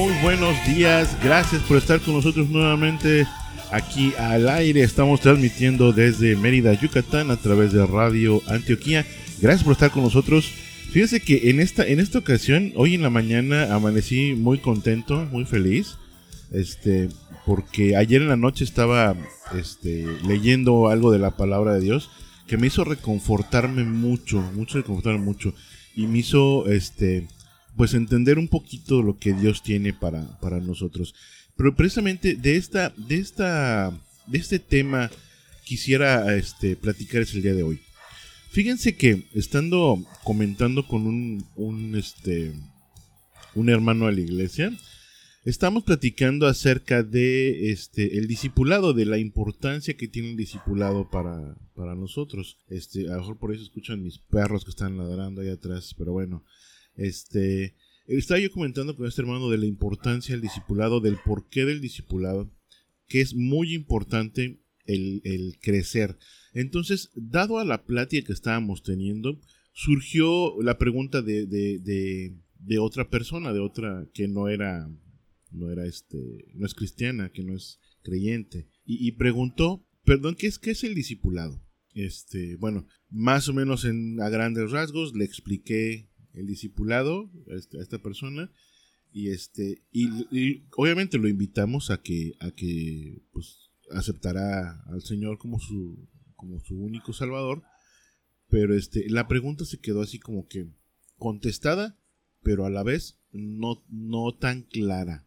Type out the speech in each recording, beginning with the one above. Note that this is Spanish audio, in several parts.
Muy buenos días. Gracias por estar con nosotros nuevamente aquí al aire. Estamos transmitiendo desde Mérida, Yucatán, a través de Radio Antioquía. Gracias por estar con nosotros. Fíjense que en esta, en esta ocasión, hoy en la mañana, amanecí muy contento, muy feliz. Este, porque ayer en la noche estaba este, leyendo algo de la palabra de Dios que me hizo reconfortarme mucho, mucho reconfortarme mucho. Y me hizo este pues entender un poquito lo que Dios tiene para, para nosotros. Pero precisamente de esta, de esta, de este tema quisiera este, platicar el día de hoy. Fíjense que estando comentando con un, un, este, un hermano de la iglesia, estamos platicando acerca de este, el discipulado, de la importancia que tiene el discipulado para, para nosotros. Este, a lo mejor por eso escuchan mis perros que están ladrando ahí atrás, pero bueno, este, estaba yo comentando con este hermano de la importancia del discipulado, del porqué del discipulado, que es muy importante el, crecer. Entonces, dado a la plática que estábamos teniendo, surgió la pregunta de, de, otra persona, de otra que no era, no era este, no es cristiana, que no es creyente, y, preguntó, perdón, ¿qué es, qué es el discipulado? Este, bueno, más o menos en, a grandes rasgos le expliqué el discipulado este, a esta, persona y este y, obviamente lo invitamos a que a que pues aceptará al Señor como su como su único salvador pero este la pregunta se quedó así como que contestada pero a la vez no no tan clara.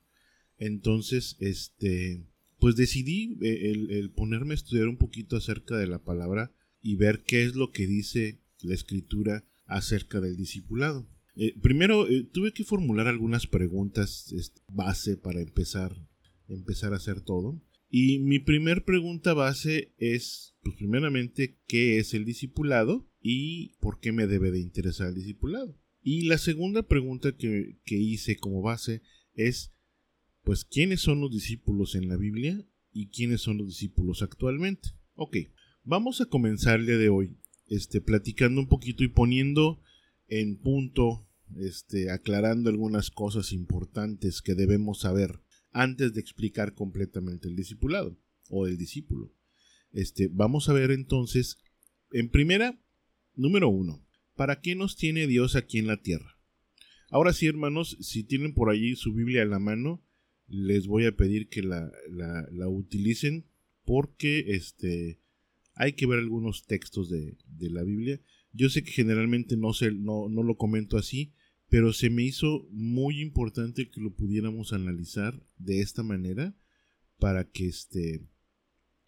Entonces este pues decidí eh, el, el ponerme a estudiar un poquito acerca de la palabra y ver qué es lo que dice la escritura acerca del discipulado. Eh, primero, eh, tuve que formular algunas preguntas este, base para empezar, empezar a hacer todo. Y mi primer pregunta base es, pues primeramente, ¿qué es el discipulado? ¿Y por qué me debe de interesar el discipulado? Y la segunda pregunta que, que hice como base es, pues, ¿quiénes son los discípulos en la Biblia y quiénes son los discípulos actualmente? Ok, vamos a comenzar el día de hoy este, platicando un poquito y poniendo en punto, este, aclarando algunas cosas importantes que debemos saber antes de explicar completamente el discipulado o el discípulo. Este, vamos a ver entonces, en primera, número uno, ¿para qué nos tiene Dios aquí en la tierra? Ahora sí, hermanos, si tienen por allí su Biblia en la mano, les voy a pedir que la, la, utilicen porque este, hay que ver algunos textos de, la Biblia. Yo sé que generalmente no, se, no, no lo comento así, pero se me hizo muy importante que lo pudiéramos analizar de esta manera para que este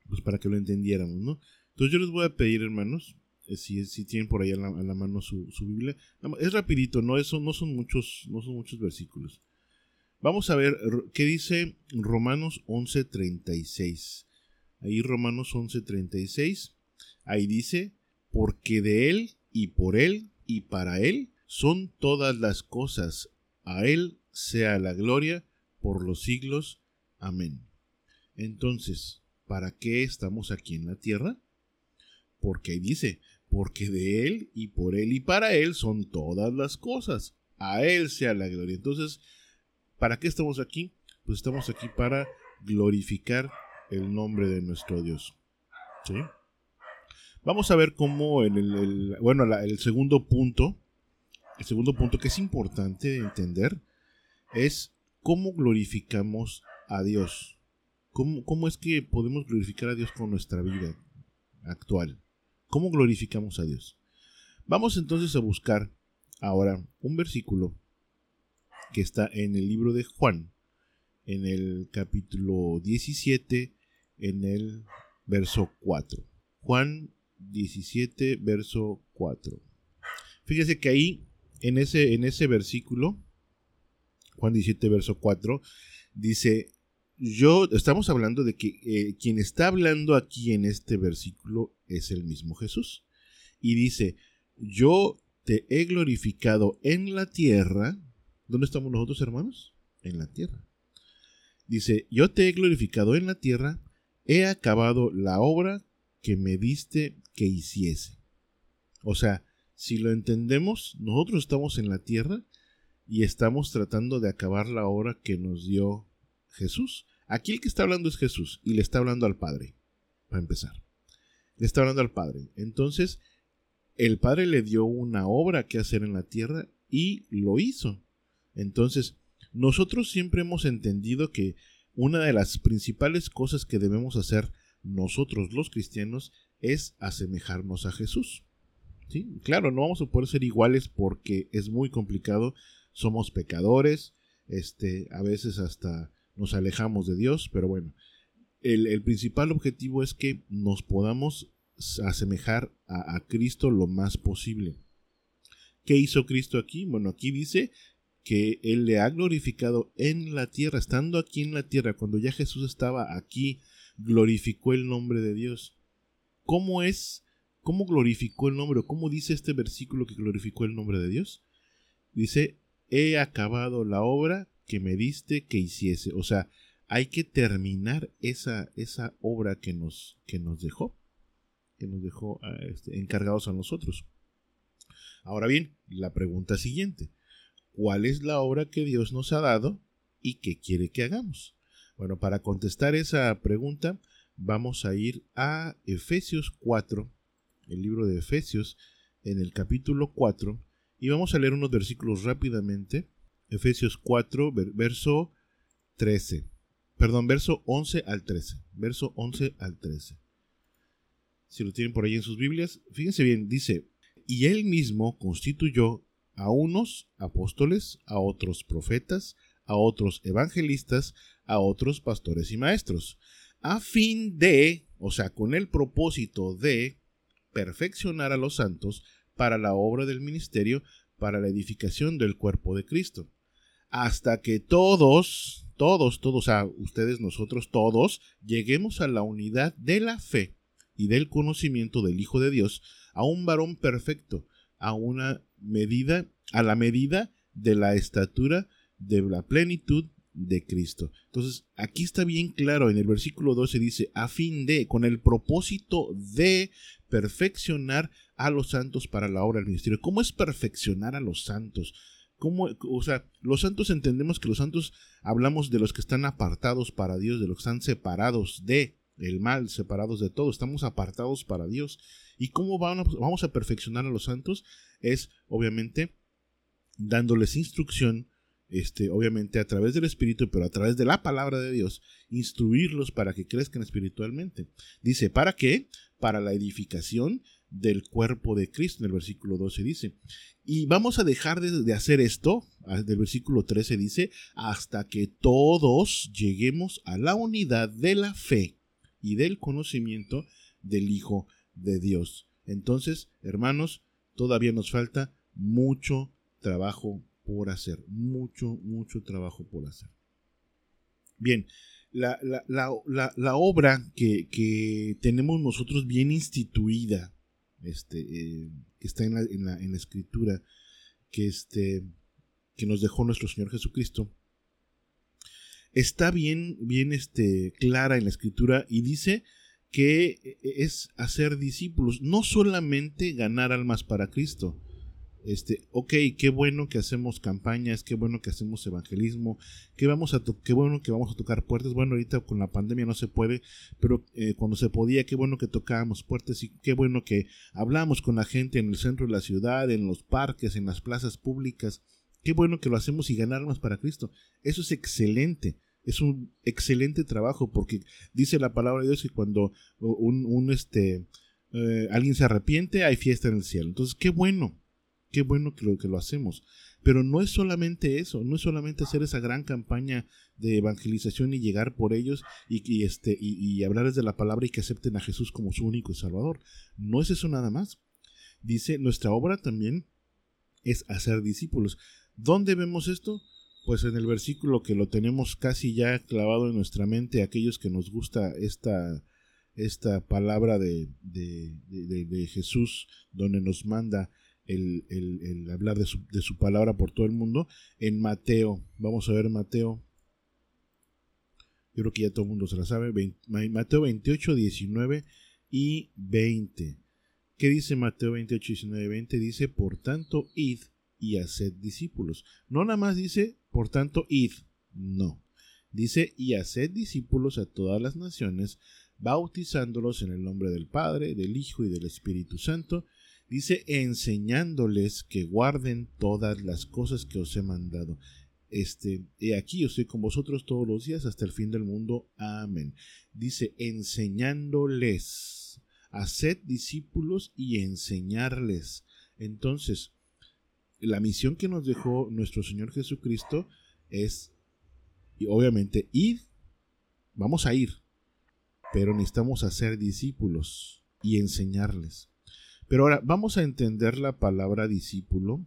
pues para que lo entendiéramos, ¿no? Entonces yo les voy a pedir, hermanos, eh, si, si tienen por ahí a la, mano su, Biblia, es rapidito, no eso no son muchos no son muchos versículos. Vamos a ver qué dice Romanos 11:36. Ahí Romanos 11:36, ahí dice, porque de Él y por Él y para Él son todas las cosas, a Él sea la gloria por los siglos. Amén. Entonces, ¿para qué estamos aquí en la tierra? Porque ahí dice, porque de Él y por Él y para Él son todas las cosas, a Él sea la gloria. Entonces, ¿para qué estamos aquí? Pues estamos aquí para glorificar el nombre de nuestro Dios. ¿Sí? Vamos a ver cómo el, bueno, el segundo punto, el segundo punto que es importante entender es cómo glorificamos a Dios. ¿Cómo, ¿Cómo es que podemos glorificar a Dios con nuestra vida actual? ¿Cómo glorificamos a Dios? Vamos entonces a buscar ahora un versículo que está en el libro de Juan, en el capítulo 17, en el verso 4. Juan 17, verso 4. Fíjese que ahí, en ese, en ese versículo, Juan 17, verso 4, dice, yo, estamos hablando de que eh, quien está hablando aquí en este versículo es el mismo Jesús. Y dice, yo te he glorificado en la tierra. ¿Dónde estamos nosotros, hermanos? En la tierra. Dice, yo te he glorificado en la tierra he acabado la obra que me diste que hiciese. O sea, si lo entendemos, nosotros estamos en la tierra y estamos tratando de acabar la obra que nos dio Jesús. Aquí el que está hablando es Jesús y le está hablando al Padre, para empezar. Le está hablando al Padre. Entonces, el Padre le dio una obra que hacer en la tierra y lo hizo. Entonces, nosotros siempre hemos entendido que una de las principales cosas que debemos hacer nosotros los cristianos es asemejarnos a Jesús. ¿Sí? Claro, no vamos a poder ser iguales porque es muy complicado, somos pecadores, este, a veces hasta nos alejamos de Dios, pero bueno, el, principal objetivo es que nos podamos asemejar a, a Cristo lo más posible. ¿Qué hizo Cristo aquí? Bueno, aquí dice que Él le ha glorificado en la tierra, estando aquí en la tierra, cuando ya Jesús estaba aquí, glorificó el nombre de Dios. ¿Cómo es? ¿Cómo glorificó el nombre? ¿Cómo dice este versículo que glorificó el nombre de Dios? Dice, he acabado la obra que me diste que hiciese. O sea, hay que terminar esa, esa obra que nos, que nos dejó, que nos dejó ah, este, encargados a nosotros. Ahora bien, la pregunta siguiente, ¿cuál es la obra que Dios nos ha dado y que quiere que hagamos? Bueno, para contestar esa pregunta, vamos a ir a Efesios 4, el libro de Efesios, en el capítulo 4, y vamos a leer unos versículos rápidamente. Efesios 4, verso 13. Perdón, verso 11 al 13. Verso 11 al 13. Si lo tienen por ahí en sus Biblias, fíjense bien, dice, y él mismo constituyó a unos apóstoles, a otros profetas, a otros evangelistas, a otros pastores y maestros, a fin de, o sea, con el propósito de perfeccionar a los santos para la obra del ministerio, para la edificación del cuerpo de Cristo, hasta que todos, todos, todos, o sea, ustedes, nosotros, todos, lleguemos a la unidad de la fe y del conocimiento del Hijo de Dios, a un varón perfecto, a una medida, a la medida de la estatura de la plenitud de Cristo. Entonces, aquí está bien claro, en el versículo 12 dice, a fin de, con el propósito de perfeccionar a los santos para la obra del ministerio. ¿Cómo es perfeccionar a los santos? ¿Cómo, o sea, los santos entendemos que los santos hablamos de los que están apartados para Dios, de los que están separados de el mal, separados de todo, estamos apartados para Dios. ¿Y cómo vamos, vamos a perfeccionar a los santos? Es obviamente dándoles instrucción, este, obviamente a través del Espíritu, pero a través de la palabra de Dios, instruirlos para que crezcan espiritualmente. Dice, ¿para qué? Para la edificación del cuerpo de Cristo, en el versículo 12 dice. Y vamos a dejar de, hacer esto, del versículo 13 dice, hasta que todos lleguemos a la unidad de la fe y del conocimiento del Hijo de Dios. Entonces, hermanos, todavía nos falta mucho trabajo por hacer, mucho, mucho trabajo por hacer. Bien, la, obra que, tenemos nosotros bien instituida, este, eh, que está en la, en la, escritura, que, este, que nos dejó nuestro Señor Jesucristo, está bien, bien este, clara en la escritura y dice que es hacer discípulos, no solamente ganar almas para Cristo, este, ok, qué bueno que hacemos campañas, qué bueno que hacemos evangelismo, qué, vamos a qué bueno que vamos a tocar puertas. Bueno, ahorita con la pandemia no se puede, pero eh, cuando se podía, qué bueno que tocábamos puertas y qué bueno que hablamos con la gente en el centro de la ciudad, en los parques, en las plazas públicas. Qué bueno que lo hacemos y ganar más para Cristo. Eso es excelente. Es un excelente trabajo porque dice la palabra de Dios que cuando un, este, eh, alguien se arrepiente, hay fiesta en el cielo. Entonces, qué bueno qué bueno que lo, que lo hacemos. Pero no es solamente eso, no es solamente hacer esa gran campaña de evangelización y llegar por ellos y, este, y, hablarles de la palabra y que acepten a Jesús como su único Salvador. No es eso nada más. Dice, nuestra obra también es hacer discípulos. ¿Dónde vemos esto? Pues en el versículo que lo tenemos casi ya clavado en nuestra mente, aquellos que nos gusta esta, esta palabra de, de, Jesús, donde nos manda el, hablar de su, palabra por todo el mundo. En Mateo, vamos a ver Mateo. Yo creo que ya todo el mundo se la sabe. Mateo 28, 19 y 20. ¿Qué dice Mateo 28, 19 y 20? Dice, por tanto, id y haced discípulos. No nada más dice, por tanto, id. No. Dice, y haced discípulos a todas las naciones, bautizándolos en el nombre del Padre, del Hijo y del Espíritu Santo. Dice, enseñándoles que guarden todas las cosas que os he mandado. Este, he aquí yo estoy con vosotros todos los días hasta el fin del mundo. Amén. Dice, enseñándoles, haced discípulos y enseñarles. Entonces, la misión que nos dejó nuestro Señor Jesucristo es, y obviamente, ir, vamos a ir, pero necesitamos hacer discípulos y enseñarles. Pero ahora vamos a entender la palabra discípulo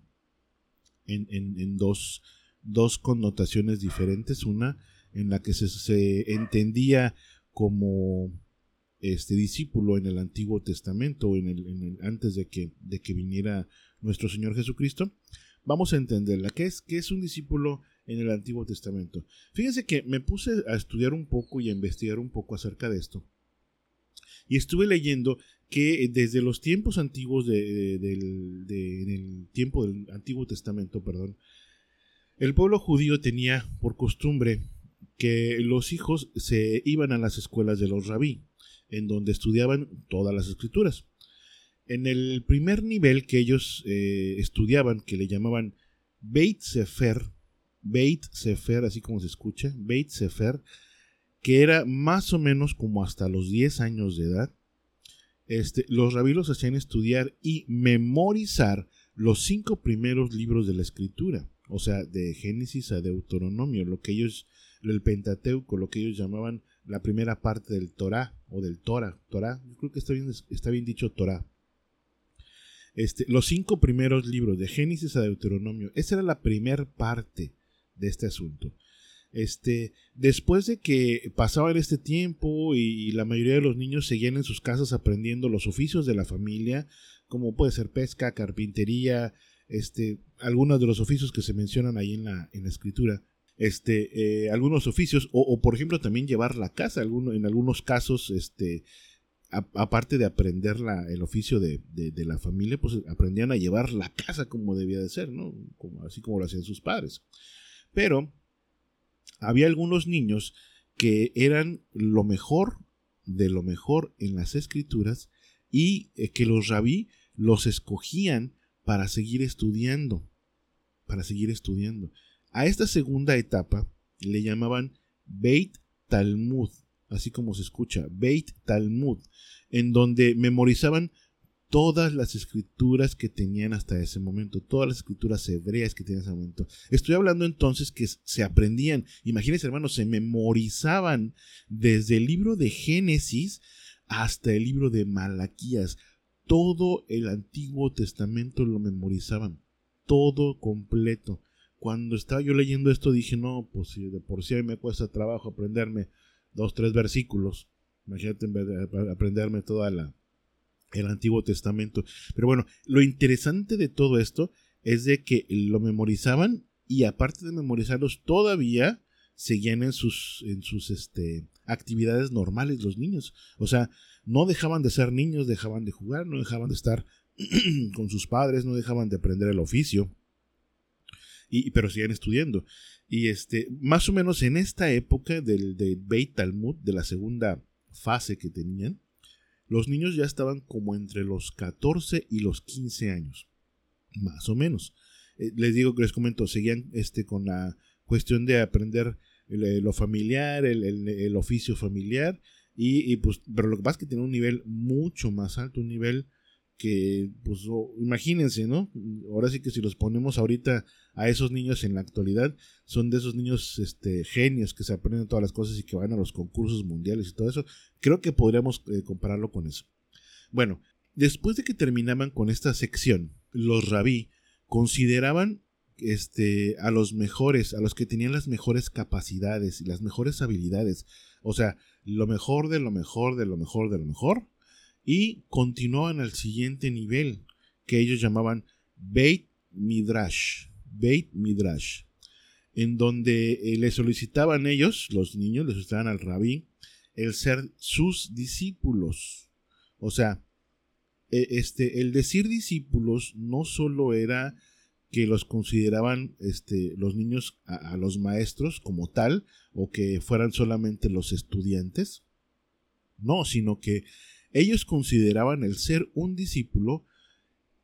en, en, dos, dos, connotaciones diferentes. Una en la que se, se entendía como este discípulo en el Antiguo Testamento, en el, en el, antes de que, de que viniera nuestro Señor Jesucristo, vamos a entenderla. ¿Qué es, qué es un discípulo en el Antiguo Testamento? Fíjense que me puse a estudiar un poco y a investigar un poco acerca de esto. Y estuve leyendo que desde los tiempos antiguos de, del tiempo del Antiguo Testamento, perdón, el pueblo judío tenía por costumbre que los hijos se iban a las escuelas de los rabí, en donde estudiaban todas las escrituras. En el primer nivel que ellos eh, estudiaban, que le llamaban Beit Sefer, Beit Sefer, así como se escucha, Beit Sefer, que era más o menos como hasta los 10 años de edad, este, los rabilos hacían estudiar y memorizar los cinco primeros libros de la escritura, o sea, de Génesis a Deuteronomio, lo que ellos, el Pentateuco, lo que ellos llamaban la primera parte del Torah o del Torah, Torah, yo creo que está bien, está bien dicho Torah. Este, los cinco primeros libros, de Génesis a Deuteronomio, esa era la primera parte de este asunto. Este, después de que pasaba este tiempo y, la mayoría de los niños seguían en sus casas aprendiendo los oficios de la familia, como puede ser pesca, carpintería, este, algunos de los oficios que se mencionan ahí en la, en la escritura, este, eh, algunos oficios, o, por ejemplo también llevar la casa, en algunos casos, este, aparte de aprender el oficio de, la familia, pues aprendían a llevar la casa como debía de ser, ¿no? Así como lo hacían sus padres. Pero había algunos niños que eran lo mejor de lo mejor en las escrituras y eh, que los rabí los escogían para seguir estudiando, para seguir estudiando. A esta segunda etapa le llamaban Beit Talmud, así como se escucha, Beit Talmud, en donde memorizaban todas las escrituras que tenían hasta ese momento, todas las escrituras hebreas que tenían en ese momento. Estoy hablando entonces que se aprendían, imagínense hermanos, se memorizaban desde el libro de Génesis hasta el libro de Malaquías. Todo el Antiguo Testamento lo memorizaban, todo completo. Cuando estaba yo leyendo esto dije, no, pues de por sí me cuesta trabajo aprenderme dos, tres versículos. Imagínate aprenderme toda la el Antiguo Testamento. Pero bueno, lo interesante de todo esto es de que lo memorizaban y aparte de memorizarlos todavía seguían en sus en sus este actividades normales los niños. O sea, no dejaban de ser niños, dejaban de jugar, no dejaban de estar con sus padres, no dejaban de aprender el oficio. Y, pero siguen estudiando. Y este, más o menos en esta época del, de Beit Talmud, de la segunda fase que tenían, los niños ya estaban como entre los 14 y los 15 años, más o menos. Eh, les digo que les comento, seguían este, con la cuestión de aprender eh, lo familiar, el, oficio familiar, y, y, pues, pero lo que pasa es que tiene un nivel mucho más alto, un nivel que, pues, imagínense, ¿no? Ahora sí que si los ponemos ahorita a esos niños en la actualidad, son de esos niños este, genios que se aprenden todas las cosas y que van a los concursos mundiales y todo eso. Creo que podríamos eh, compararlo con eso. Bueno, después de que terminaban con esta sección, los rabí consideraban este, a los mejores, a los que tenían las mejores capacidades y las mejores habilidades. O sea, lo mejor de lo mejor de lo mejor de lo mejor y continuaban al siguiente nivel que ellos llamaban Beit Midrash. Beit Midrash, en donde eh, le solicitaban ellos, los niños, le solicitaban al rabí, el ser sus discípulos. O sea, e, este, el decir discípulos no solo era que los consideraban este, los niños a, los maestros como tal, o que fueran solamente los estudiantes. No, sino que ellos consideraban el ser un discípulo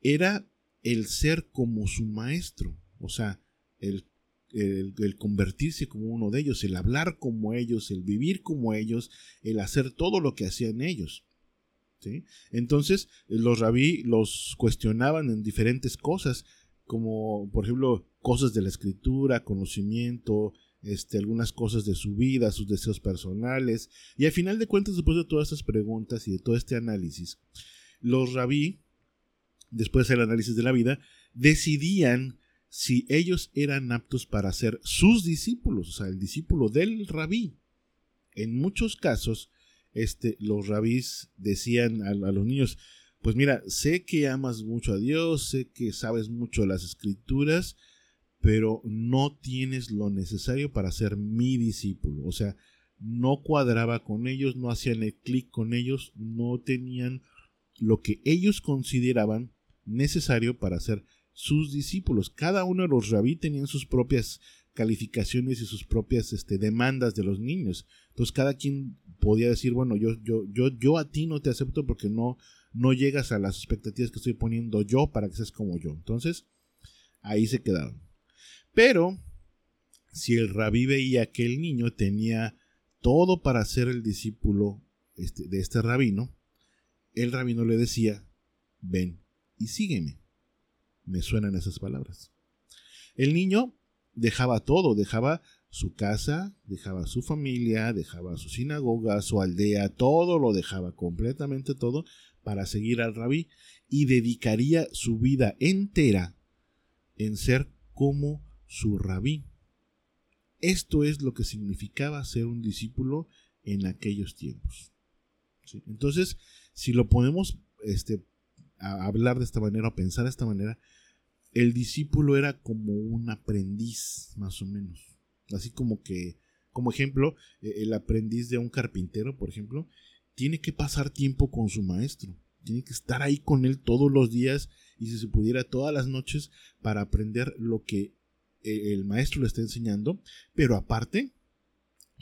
era el ser como su maestro, o sea, el, convertirse como uno de ellos, el hablar como ellos, el vivir como ellos, el hacer todo lo que hacían ellos. Entonces, los rabí los cuestionaban en diferentes cosas, como por ejemplo cosas de la escritura, conocimiento, este, algunas cosas de su vida, sus deseos personales, y al final de cuentas, después de todas estas preguntas y de todo este análisis, los rabí, después del análisis de la vida, decidían si ellos eran aptos para ser sus discípulos, o sea, el discípulo del rabí. En muchos casos, este, los rabís decían a los niños, pues mira, sé que amas mucho a Dios, sé que sabes mucho las escrituras, pero no tienes lo necesario para ser mi discípulo. O sea, no cuadraba con ellos, no hacían el clic con ellos, no tenían lo que ellos consideraban necesario para ser sus discípulos. Cada uno de los rabí tenían sus propias calificaciones y sus propias este, demandas de los niños. Entonces cada quien podía decir, bueno, yo, yo, yo, yo a ti no te acepto porque no, no llegas a las expectativas que estoy poniendo yo para que seas como yo. Entonces, ahí se quedaron. Pero, si el rabí veía que el niño tenía todo para ser el discípulo este, de este rabino, el rabino le decía, ven y sígueme. Me suenan esas palabras. El niño dejaba todo, dejaba su casa, dejaba su familia, dejaba su sinagoga, su aldea, todo lo dejaba, completamente todo, para seguir al rabí y dedicaría su vida entera en ser como su rabí. Esto es lo que significaba ser un discípulo en aquellos tiempos. Entonces, si lo podemos este, hablar de esta manera o pensar de esta manera, el discípulo era como un aprendiz, más o menos. Así como que, como ejemplo, e, el aprendiz de un carpintero, por ejemplo, tiene que pasar tiempo con su maestro, tiene que estar ahí con él todos los días y si se pudiera todas las noches para aprender lo que el maestro le está enseñando, pero aparte,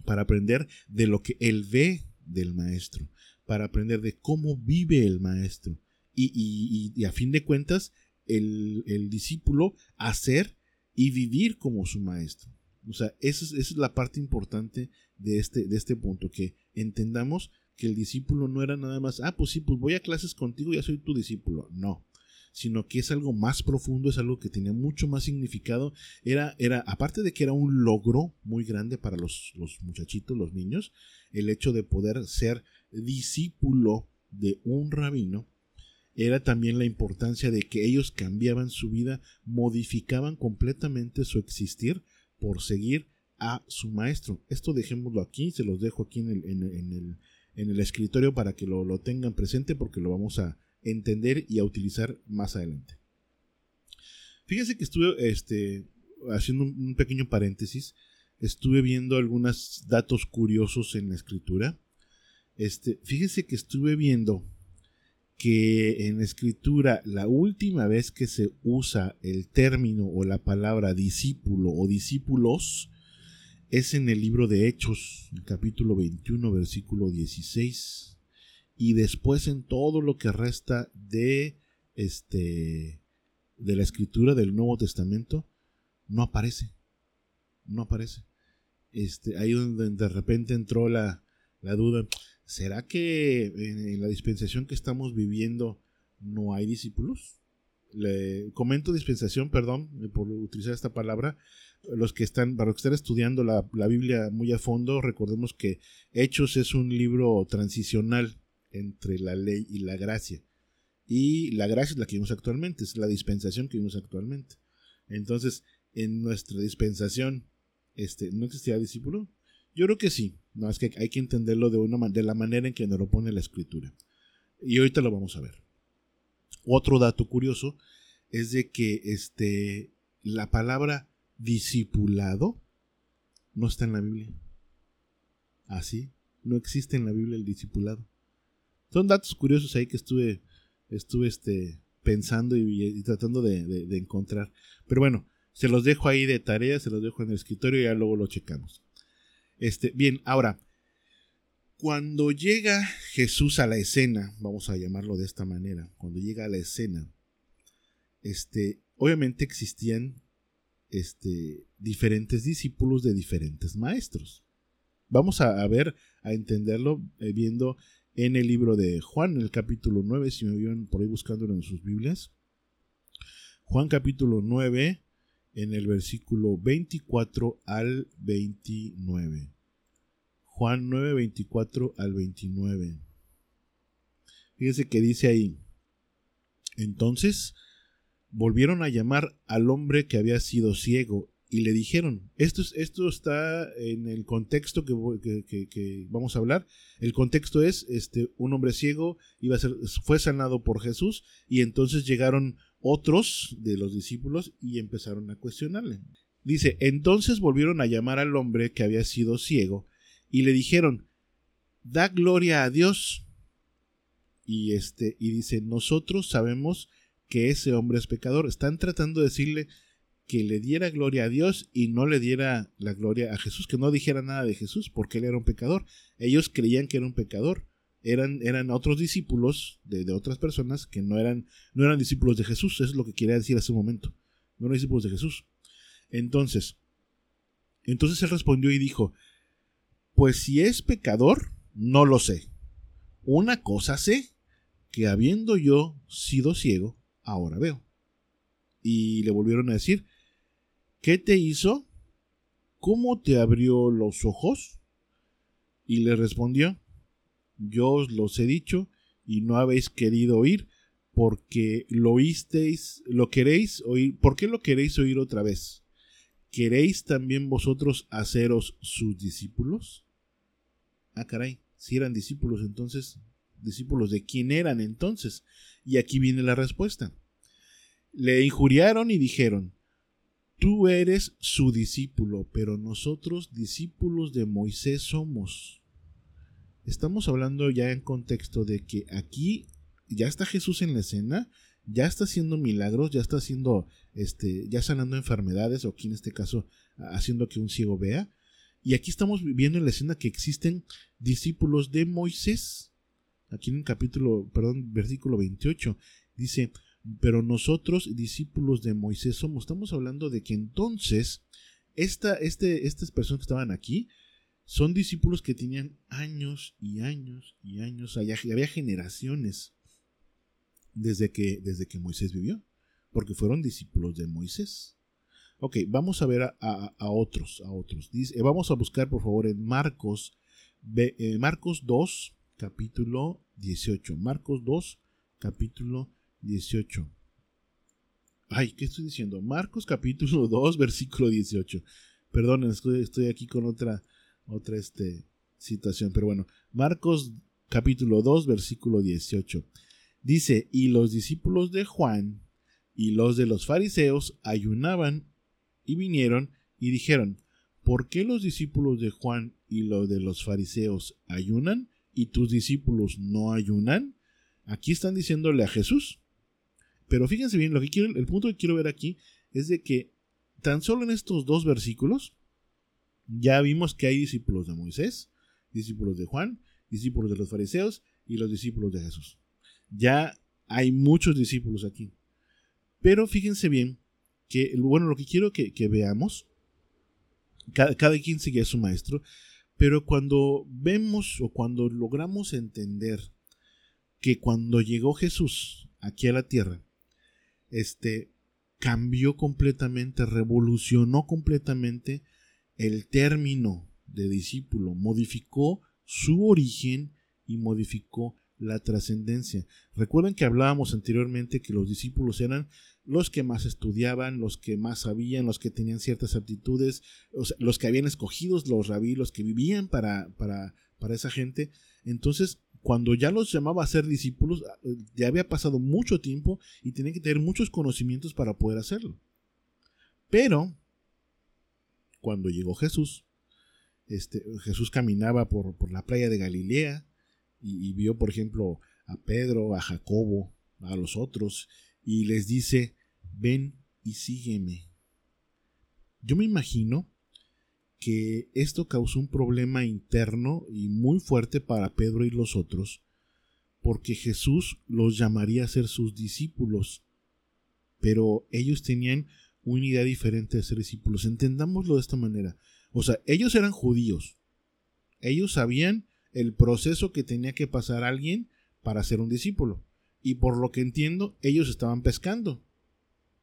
para aprender de lo que él ve del maestro, para aprender de cómo vive el maestro y, a fin de cuentas, el, discípulo hacer y vivir como su maestro. O sea, esa es, esa es la parte importante de este, de este punto, que entendamos que el discípulo no era nada más, ah, pues sí, pues voy a clases contigo, ya soy tu discípulo. No, sino que es algo más profundo, es algo que tenía mucho más significado. Era, era aparte de que era un logro muy grande para los, los muchachitos, los niños, el hecho de poder ser discípulo de un rabino, era también la importancia de que ellos cambiaban su vida, modificaban completamente su existir por seguir a su maestro. Esto dejémoslo aquí, se los dejo aquí en el, en el, en el escritorio para que lo, tengan presente porque lo vamos a entender y a utilizar más adelante. Fíjense que estuve este, haciendo un, pequeño paréntesis, estuve viendo algunos datos curiosos en la escritura. Este, fíjense que estuve viendo que en la escritura la última vez que se usa el término o la palabra discípulo o discípulos es en el libro de Hechos, capítulo 21, versículo 16, y después en todo lo que resta de este de la escritura del Nuevo Testamento no aparece. No aparece. Este, ahí donde de repente entró la, la duda, ¿será que en, la dispensación que estamos viviendo no hay discípulos? Le comento dispensación, perdón por utilizar esta palabra, los que están, para los que están estudiando la, Biblia muy a fondo, recordemos que Hechos es un libro transicional entre la ley y la gracia. Y la gracia es la que vimos actualmente, es la dispensación que vimos actualmente. Entonces, en nuestra dispensación, este, ¿no existía discípulo? Yo creo que sí, no es que hay que entenderlo de, una, de la manera en que nos lo pone la escritura. Y ahorita lo vamos a ver. Otro dato curioso es de que este, la palabra discipulado no está en la Biblia. Así, no existe en la Biblia el discipulado. Son datos curiosos ahí que estuve, estuve este, pensando y, tratando de, encontrar. Pero bueno, se los dejo ahí de tarea, se los dejo en el escritorio y ya luego lo checamos. Este, bien, ahora, cuando llega Jesús a la escena, vamos a llamarlo de esta manera, cuando llega a la escena, este, obviamente existían este, diferentes discípulos de diferentes maestros. Vamos a, ver, a entenderlo eh, viendo en el libro de Juan, el capítulo 9, si me vieron por ahí buscándolo en sus Biblias. Juan capítulo 9, en el versículo 24 al 29. Juan 9, 24 al 29. Fíjense que dice ahí. Entonces volvieron a llamar al hombre que había sido ciego y le dijeron, esto, esto está en el contexto que, vamos a hablar. El contexto es, este, un hombre ciego iba a ser, fue sanado por Jesús y entonces llegaron otros de los discípulos y empezaron a cuestionarle. Dice, entonces volvieron a llamar al hombre que había sido ciego y le dijeron, da gloria a Dios. Y este, y dice, nosotros sabemos que ese hombre es pecador. Están tratando de decirle que le diera gloria a Dios y no le diera la gloria a Jesús, que no dijera nada de Jesús, porque él era un pecador. Ellos creían que era un pecador. Eran, eran otros discípulos de, otras personas que no eran, no eran discípulos de Jesús. Eso es lo que quería decir hace un momento. No eran discípulos de Jesús. Entonces, entonces él respondió y dijo, pues si es pecador, no lo sé. Una cosa sé, que habiendo yo sido ciego, ahora veo. Y le volvieron a decir, ¿qué te hizo? ¿Cómo te abrió los ojos? Y le respondió, yo os los he dicho y no habéis querido oír porque lo oísteis, lo queréis oír, ¿por qué lo queréis oír otra vez? ¿Queréis también vosotros haceros sus discípulos? Ah, caray, si eran discípulos entonces, discípulos de quién eran entonces. Y aquí viene la respuesta. Le injuriaron y dijeron, tú eres su discípulo, pero nosotros discípulos de Moisés somos. Estamos hablando ya en contexto de que aquí ya está Jesús en la escena, ya está haciendo milagros, ya está haciendo, este, ya sanando enfermedades, o aquí en este caso haciendo que un ciego vea. Y aquí estamos viendo en la escena que existen discípulos de Moisés. Aquí en el capítulo, perdón, versículo 28, dice, pero nosotros, discípulos de Moisés, somos. Estamos hablando de que entonces esta, este, estas personas que estaban aquí son discípulos que tenían años y años y años. Allá, había generaciones desde que, desde que Moisés vivió, porque fueron discípulos de Moisés. Ok, vamos a ver a, otros, a otros. Dice, vamos a buscar por favor en Marcos, eh, Marcos 2, capítulo 18. Marcos 2, capítulo 18. Ay, ¿qué estoy diciendo? Marcos capítulo 2, versículo 18. Perdón, estoy, aquí con otra, otra este, situación, pero bueno. Marcos capítulo 2, versículo 18. Dice, y los discípulos de Juan y los de los fariseos ayunaban y vinieron y dijeron, ¿por qué los discípulos de Juan y los de los fariseos ayunan y tus discípulos no ayunan? Aquí están diciéndole a Jesús, pero fíjense bien, lo que quiero, el punto que quiero ver aquí es de que tan solo en estos dos versículos ya vimos que hay discípulos de Moisés, discípulos de Juan, discípulos de los fariseos y los discípulos de Jesús. Ya hay muchos discípulos aquí. Pero fíjense bien que, bueno, lo que quiero que, veamos, cada, cada, quien sigue a su maestro, pero cuando vemos o cuando logramos entender que cuando llegó Jesús aquí a la tierra, este, cambió completamente, revolucionó completamente el término de discípulo, modificó su origen y modificó la trascendencia. Recuerden que hablábamos anteriormente que los discípulos eran los que más estudiaban, los que más sabían, los que tenían ciertas aptitudes, los que habían escogido los rabí, los que vivían para, para, para esa gente. Entonces, cuando ya los llamaba a ser discípulos, ah, ya había pasado mucho tiempo y tenían que tener muchos conocimientos para poder hacerlo. Pero, cuando llegó Jesús, este, Jesús caminaba por, la playa de Galilea y, vio, por ejemplo, a Pedro, a Jacobo, a los otros, y les dice, ven y sígueme. Yo me imagino que esto causó un problema interno y muy fuerte para Pedro y los otros, porque Jesús los llamaría a ser sus discípulos, pero ellos tenían una idea diferente de ser discípulos. Entendámoslo de esta manera. O sea, ellos eran judíos. Ellos sabían el proceso que tenía que pasar alguien para ser un discípulo. Y por lo que entiendo, ellos estaban pescando.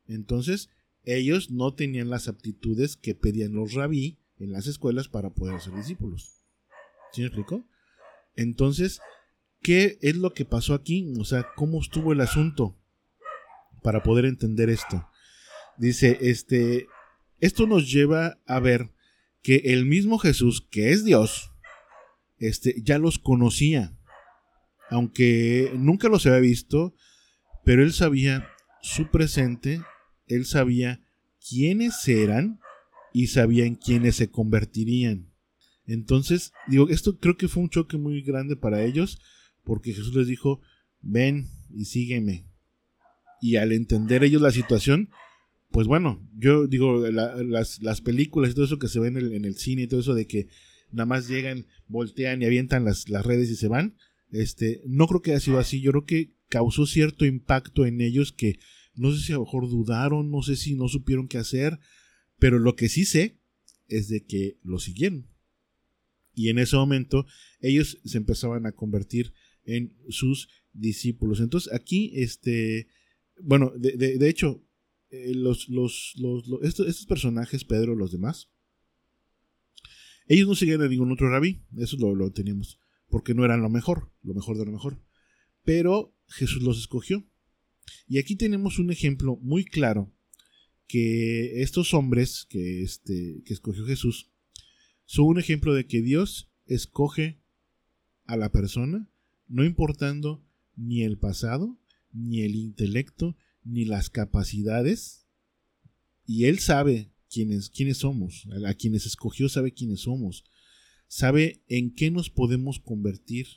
Entonces, ellos no tenían las aptitudes que pedían los rabí en las escuelas para poder ser discípulos. ¿Sí me explico? Entonces, ¿qué es lo que pasó aquí? O sea, ¿cómo estuvo el asunto? Para poder entender esto. Dice, este, esto nos lleva a ver que el mismo Jesús, que es Dios, este, ya los conocía. Aunque nunca los había visto, pero él sabía su presente, él sabía quiénes eran y sabía en quiénes se convertirían. Entonces, digo, esto creo que fue un choque muy grande para ellos, porque Jesús les dijo, ven y sígueme. Y al entender ellos la situación, pues bueno, yo digo, las, películas y todo eso que se ven en el, en el, cine y todo eso de que nada más llegan, voltean y avientan las, las redes y se van, este, no creo que haya sido así, yo creo que causó cierto impacto en ellos que no sé si a lo mejor dudaron, no sé si no supieron qué hacer, pero lo que sí sé es de que lo siguieron. Y en ese momento ellos se empezaban a convertir en sus discípulos. Entonces aquí, este, bueno, de, hecho, eh, los, los, los, estos, estos, personajes, Pedro, los demás, ellos no seguían a ningún otro rabí, eso lo, lo teníamos, porque no eran lo mejor, lo mejor de lo mejor. Pero Jesús los escogió. Y aquí tenemos un ejemplo muy claro que estos hombres que, este, que escogió Jesús son un ejemplo de que Dios escoge a la persona, no importando ni el pasado, ni el intelecto, ni las capacidades, y Él sabe quiénes, quiénes somos, a quienes escogió sabe quiénes somos, sabe en qué nos podemos convertir.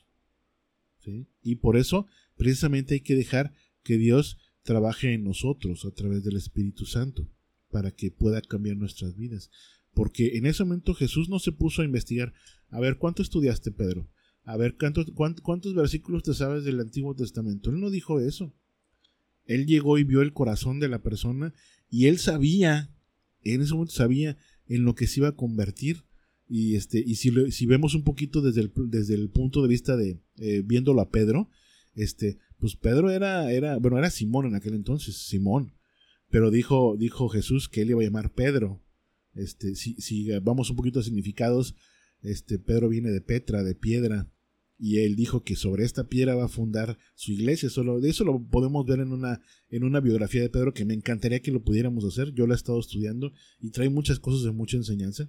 Y por eso, precisamente hay que dejar que Dios trabaje en nosotros a través del Espíritu Santo, para que pueda cambiar nuestras vidas. Porque en ese momento Jesús no se puso a investigar, a ver, ¿cuánto estudiaste, Pedro? A ver, ¿cuántos, cuántos versículos te sabes del Antiguo Testamento? Él no dijo eso. Él llegó y vio el corazón de la persona y él sabía en ese momento sabía en lo que se iba a convertir. Y, este, y si, vemos un poquito desde el, desde el punto de vista de eh, viéndolo a Pedro, este, pues Pedro era, era, bueno, era Simón en aquel entonces, Simón. Pero dijo, dijo Jesús que él iba a llamar Pedro. Este, si, si vamos un poquito a significados, este, Pedro viene de Petra, de piedra y él dijo que sobre esta piedra va a fundar su iglesia. Solo de eso lo podemos ver en una, en una biografía de Pedro que me encantaría que lo pudiéramos hacer. Yo la he estado estudiando y trae muchas cosas de mucha enseñanza.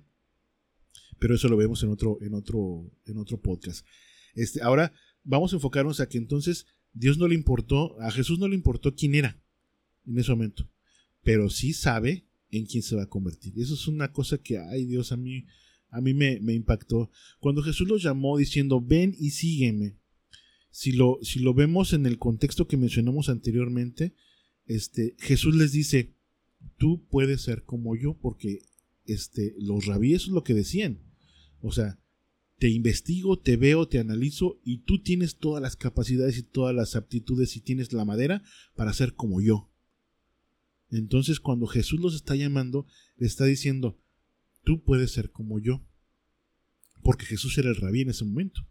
Pero eso lo vemos en otro, en otro, en otro podcast. Este, ahora vamos a enfocarnos a que entonces Dios no le importó, a Jesús no le importó quién era en ese momento, pero sí sabe en quién se va a convertir. Eso es una cosa que, ay Dios, a mí a mí me, impactó. Cuando Jesús los llamó diciendo, ven y sígueme. Si lo, si lo vemos en el contexto que mencionamos anteriormente, este, Jesús les dice, tú puedes ser como yo, porque este, los rabíes es lo que decían. O sea, te investigo, te veo, te analizo y tú tienes todas las capacidades y todas las aptitudes y tienes la madera para ser como yo. Entonces cuando Jesús los está llamando, le está diciendo, tú puedes ser como yo. Porque Jesús era el rabí en ese momento.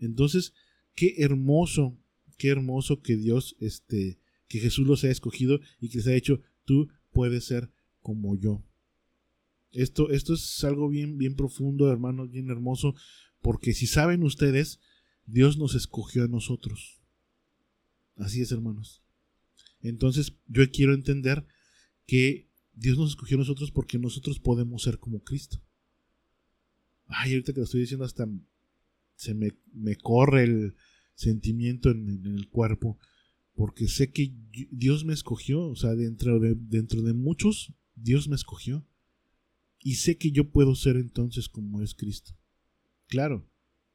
Entonces, qué hermoso, qué hermoso que Dios, este, que Jesús los haya escogido y que les haya dicho, tú puedes ser como yo. Esto, esto es algo bien, bien profundo, hermanos, bien hermoso, porque si saben ustedes, Dios nos escogió a nosotros. Así es, hermanos. Entonces, yo quiero entender que Dios nos escogió a nosotros porque nosotros podemos ser como Cristo. Ay, ahorita que lo estoy diciendo hasta se me, corre el sentimiento en, el cuerpo porque sé que Dios me escogió, o sea, dentro de, dentro de muchos, Dios me escogió. Y sé que yo puedo ser entonces como es Cristo. Claro,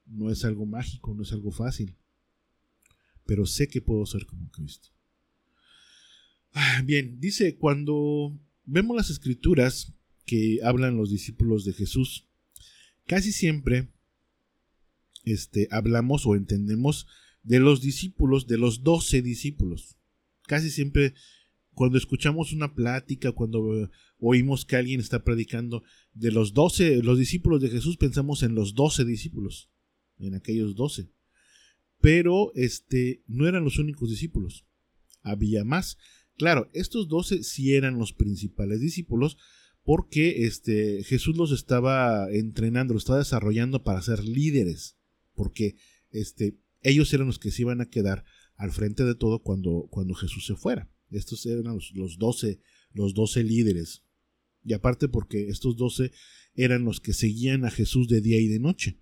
no es algo mágico, no es algo fácil, pero sé que puedo ser como Cristo. Ah, bien, dice, cuando vemos las escrituras que hablan los discípulos de Jesús, casi siempre este, hablamos o entendemos de los discípulos, de los doce discípulos. Casi siempre cuando escuchamos una plática, cuando oímos que alguien está predicando de los doce, los discípulos de Jesús, pensamos en los doce discípulos, en aquellos doce. Pero este, no eran los únicos discípulos, había más. Claro, estos doce sí eran los principales discípulos, porque este, Jesús los estaba entrenando, los estaba desarrollando para ser líderes, porque este, ellos eran los que se iban a quedar al frente de todo cuando, cuando Jesús se fuera. Estos eran los, doce, los doce líderes. Y aparte porque estos doce eran los que seguían a Jesús de día y de noche.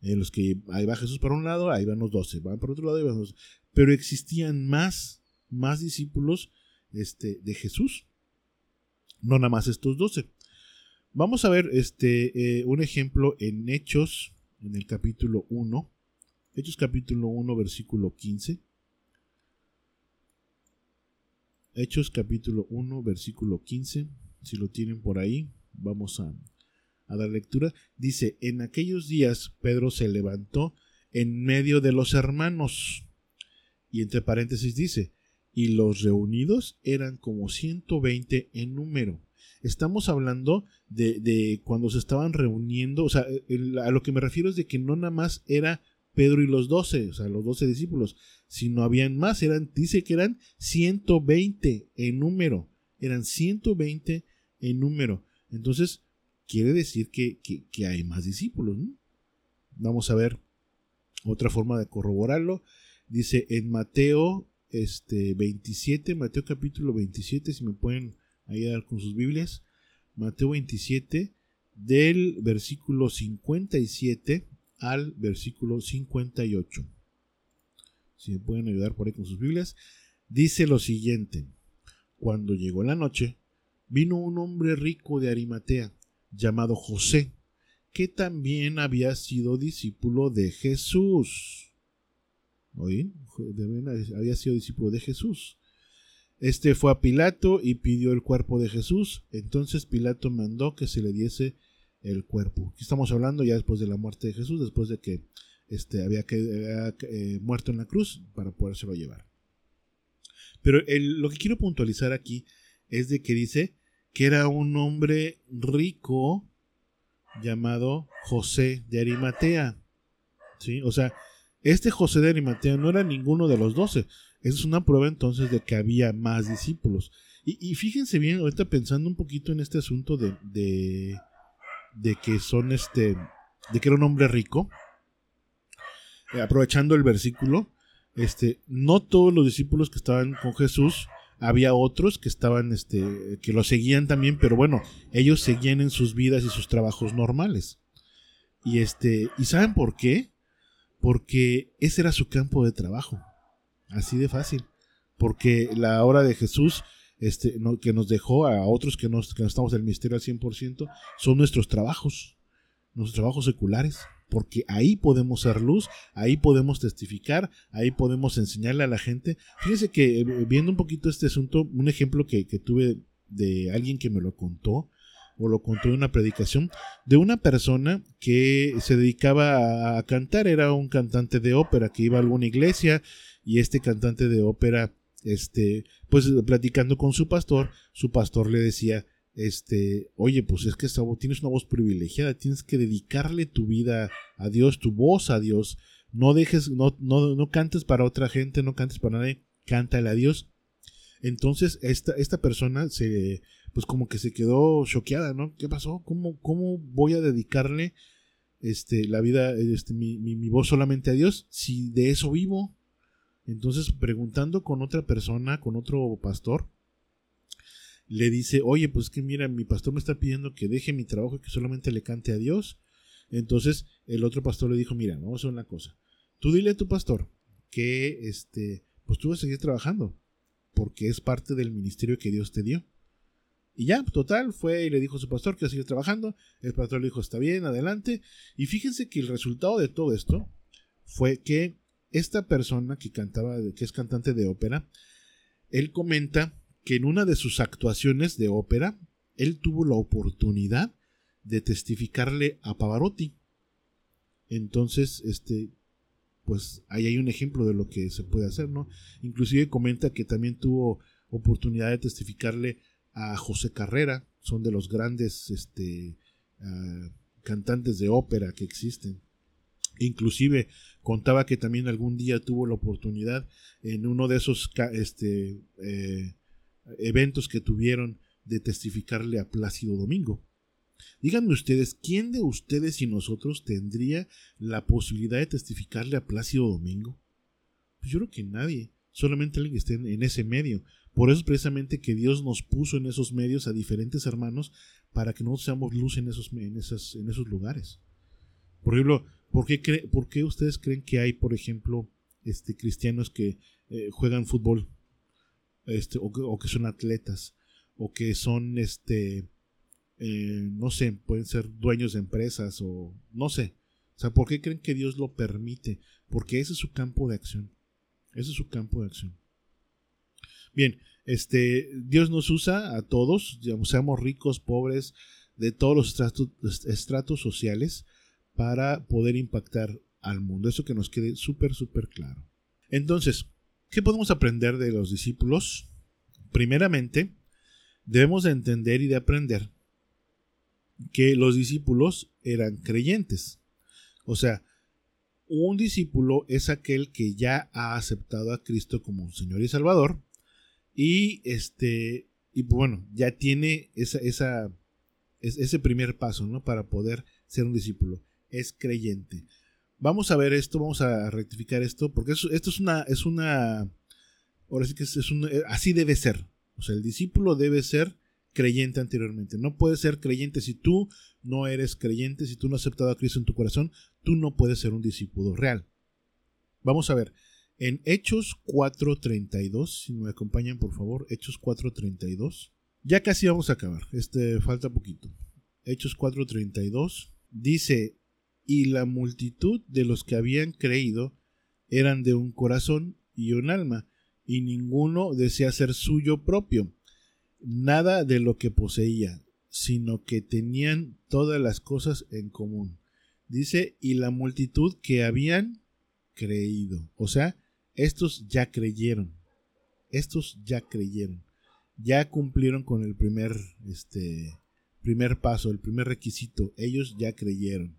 En los que ahí va Jesús para un lado, ahí van los doce, van por otro lado, ahí van los Pero existían más, más discípulos este, de Jesús. No nada más estos doce. Vamos a ver este, eh, un ejemplo en Hechos, en el capítulo 1. Hechos capítulo 1, versículo 15. Hechos capítulo 1, versículo 15. Si lo tienen por ahí, vamos a, a dar lectura. Dice, en aquellos días Pedro se levantó en medio de los hermanos. Y entre paréntesis dice, y los reunidos eran como 120 en número. Estamos hablando de, de cuando se estaban reuniendo, o sea, a lo que me refiero es de que no nada más era Pedro y los doce, o sea, los doce discípulos, si no habían más, eran, dice que eran 120 en número, eran 120 en número. Entonces, quiere decir que, hay más discípulos. Vamos a ver otra forma de corroborarlo. Dice en Mateo este, 27, Mateo capítulo 27, si me pueden ayudar con sus Biblias. Mateo 27, del versículo 57 al versículo 58. Si me pueden ayudar por ahí con sus Biblias. Dice lo siguiente. Cuando llegó la noche, vino un hombre rico de Arimatea, llamado José, que también había sido discípulo de Jesús. ¿Oí? Había sido discípulo de Jesús. Este fue a Pilato y pidió el cuerpo de Jesús. Entonces Pilato mandó que se le diese el cuerpo. Aquí estamos hablando ya después de la muerte de Jesús, después de que este, había, que, eh, muerto en la cruz para podérselo llevar. Pero lo que quiero puntualizar aquí es de que dice que era un hombre rico llamado José de Arimatea. ¿Sí? O sea, este José de Arimatea no era ninguno de los doce. Eso es una prueba entonces de que había más discípulos. Y, fíjense bien, ahorita pensando un poquito en este asunto de que son este, de que era un hombre rico, eh, aprovechando el versículo, este, no todos los discípulos que estaban con Jesús, había otros que estaban, este, que lo seguían también, pero bueno, ellos seguían en sus vidas y sus trabajos normales. Y este, ¿y saben por qué? Porque ese era su campo de trabajo. Así de fácil. Porque la hora de Jesús este, que nos dejó a otros que no, que no estamos en el ministerio al 100%, son nuestros trabajos, nuestros trabajos seculares, porque ahí podemos ser luz, ahí podemos testificar, ahí podemos enseñarle a la gente. Fíjense que eh, viendo un poquito este asunto, un ejemplo que, que tuve de alguien que me lo contó, o lo contó en una predicación, de una persona que se dedicaba a cantar, era un cantante de ópera que iba a alguna iglesia y este cantante de ópera este, pues platicando con su pastor, su pastor le decía, este, oye, pues es que tienes una voz privilegiada, tienes que dedicarle tu vida a Dios, tu voz a Dios, no dejes, no, no, no cantes para otra gente, no cantes para nadie, cántale a Dios. Entonces, esta, esta persona se, pues como que se quedó choqueada, ¿no? ¿Qué pasó? ¿Cómo, cómo voy a dedicarle este, la vida, este, mi, mi voz solamente a Dios si de eso vivo? Entonces, preguntando con otra persona, con otro pastor, le dice, oye, pues que mira, mi pastor me está pidiendo que deje mi trabajo y que solamente le cante a Dios. Entonces, el otro pastor le dijo, mira, vamos a hacer una cosa. Tú dile a tu pastor que, este, pues tú vas a seguir trabajando, porque es parte del ministerio que Dios te dio. Y ya, total, fue y le dijo a su pastor que seguir trabajando. El pastor le dijo, está bien, adelante. Y fíjense que el resultado de todo esto fue que esta persona que cantaba, que es cantante de ópera, él comenta que en una de sus actuaciones de ópera, él tuvo la oportunidad de testificarle a Pavarotti. Entonces, este, pues ahí hay un ejemplo de lo que se puede hacer, ¿no? Inclusive comenta que también tuvo oportunidad de testificarle a José Carrera, son de los grandes este, ah, cantantes de ópera que existen. Inclusive contaba que también algún día tuvo la oportunidad en uno de esos este, eh, eventos que tuvieron de testificarle a Plácido Domingo. Díganme ustedes, ¿quién de ustedes y nosotros tendría la posibilidad de testificarle a Plácido Domingo? Pues yo creo que nadie, solamente alguien que esté en, ese medio. Por eso es precisamente que Dios nos puso en esos medios a diferentes hermanos para que no seamos luz en esos, en en esos lugares. Por ejemplo, ¿por qué, ¿por qué, ustedes creen que hay, por ejemplo, este, cristianos que eh, juegan fútbol este, o, que son atletas o que son este, eh, no sé, pueden ser dueños de empresas o no sé. O sea, ¿por qué creen que Dios lo permite? Porque ese es su campo de acción. Ese es su campo de acción. Bien, este, Dios nos usa a todos, digamos, seamos ricos, pobres, de todos los estratos sociales, para poder impactar al mundo. Eso que nos quede súper, súper claro. Entonces, ¿qué podemos aprender de los discípulos? Primeramente, debemos de entender y de aprender que los discípulos eran creyentes. O sea, un discípulo es aquel que ya ha aceptado a Cristo como Señor y Salvador y este y bueno, ya tiene esa ese primer paso, ¿no? Para poder ser un discípulo. Es creyente. Vamos a ver esto, vamos a rectificar esto, porque esto, es una, es una, ahora sí que es, un, así debe ser. O sea, el discípulo debe ser creyente anteriormente. No puedes ser creyente si tú no eres creyente, si tú no has aceptado a Cristo en tu corazón, tú no puedes ser un discípulo real. Vamos a ver, en Hechos 4.32, si me acompañan por favor, Hechos 4.32. Ya casi vamos a acabar, este falta poquito. Hechos 4.32 dice, y la multitud de los que habían creído eran de un corazón y un alma, y ninguno desea ser suyo propio nada de lo que poseía, sino que tenían todas las cosas en común. Dice, y la multitud que habían creído. O sea, estos ya creyeron. Estos ya creyeron. Ya cumplieron con el primer, este, primer paso, el primer requisito. Ellos ya creyeron.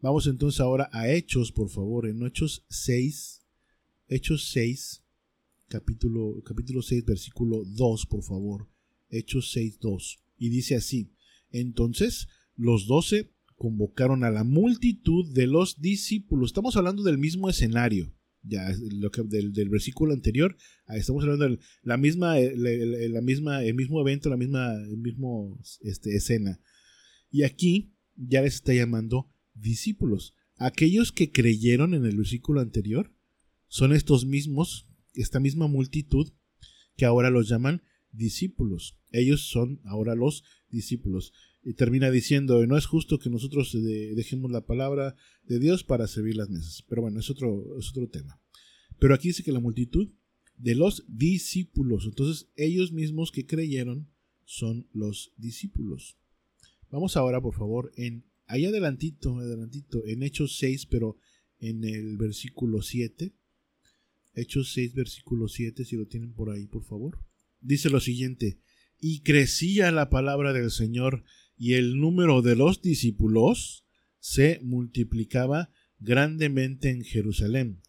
Vamos entonces ahora a Hechos, por favor, en Hechos 6, Hechos 6, capítulo, capítulo 6, versículo 2, por favor. Hechos 6.2. Y dice así, entonces los doce convocaron a la multitud de los discípulos. Estamos hablando del mismo escenario. Ya, lo que, del, versículo anterior, estamos hablando de la misma, eh, la, misma, el mismo evento, la misma, el mismo este, escena. Y aquí ya les está llamando discípulos. Aquellos que creyeron en el versículo anterior son estos mismos, esta misma multitud que ahora los llaman discípulos. Ellos son ahora los discípulos. Y termina diciendo, no es justo que nosotros dejemos la palabra de Dios para servir las mesas. Pero bueno, es otro, es otro tema. Pero aquí dice que la multitud de los discípulos, entonces ellos mismos que creyeron son los discípulos. Vamos ahora, por favor, en ahí adelantito, adelantito, en Hechos 6, pero en el versículo 7. Hechos 6, versículo 7, si lo tienen por ahí, por favor dice lo siguiente, y crecía la palabra del Señor y el número de los discípulos se multiplicaba grandemente en Jerusalén.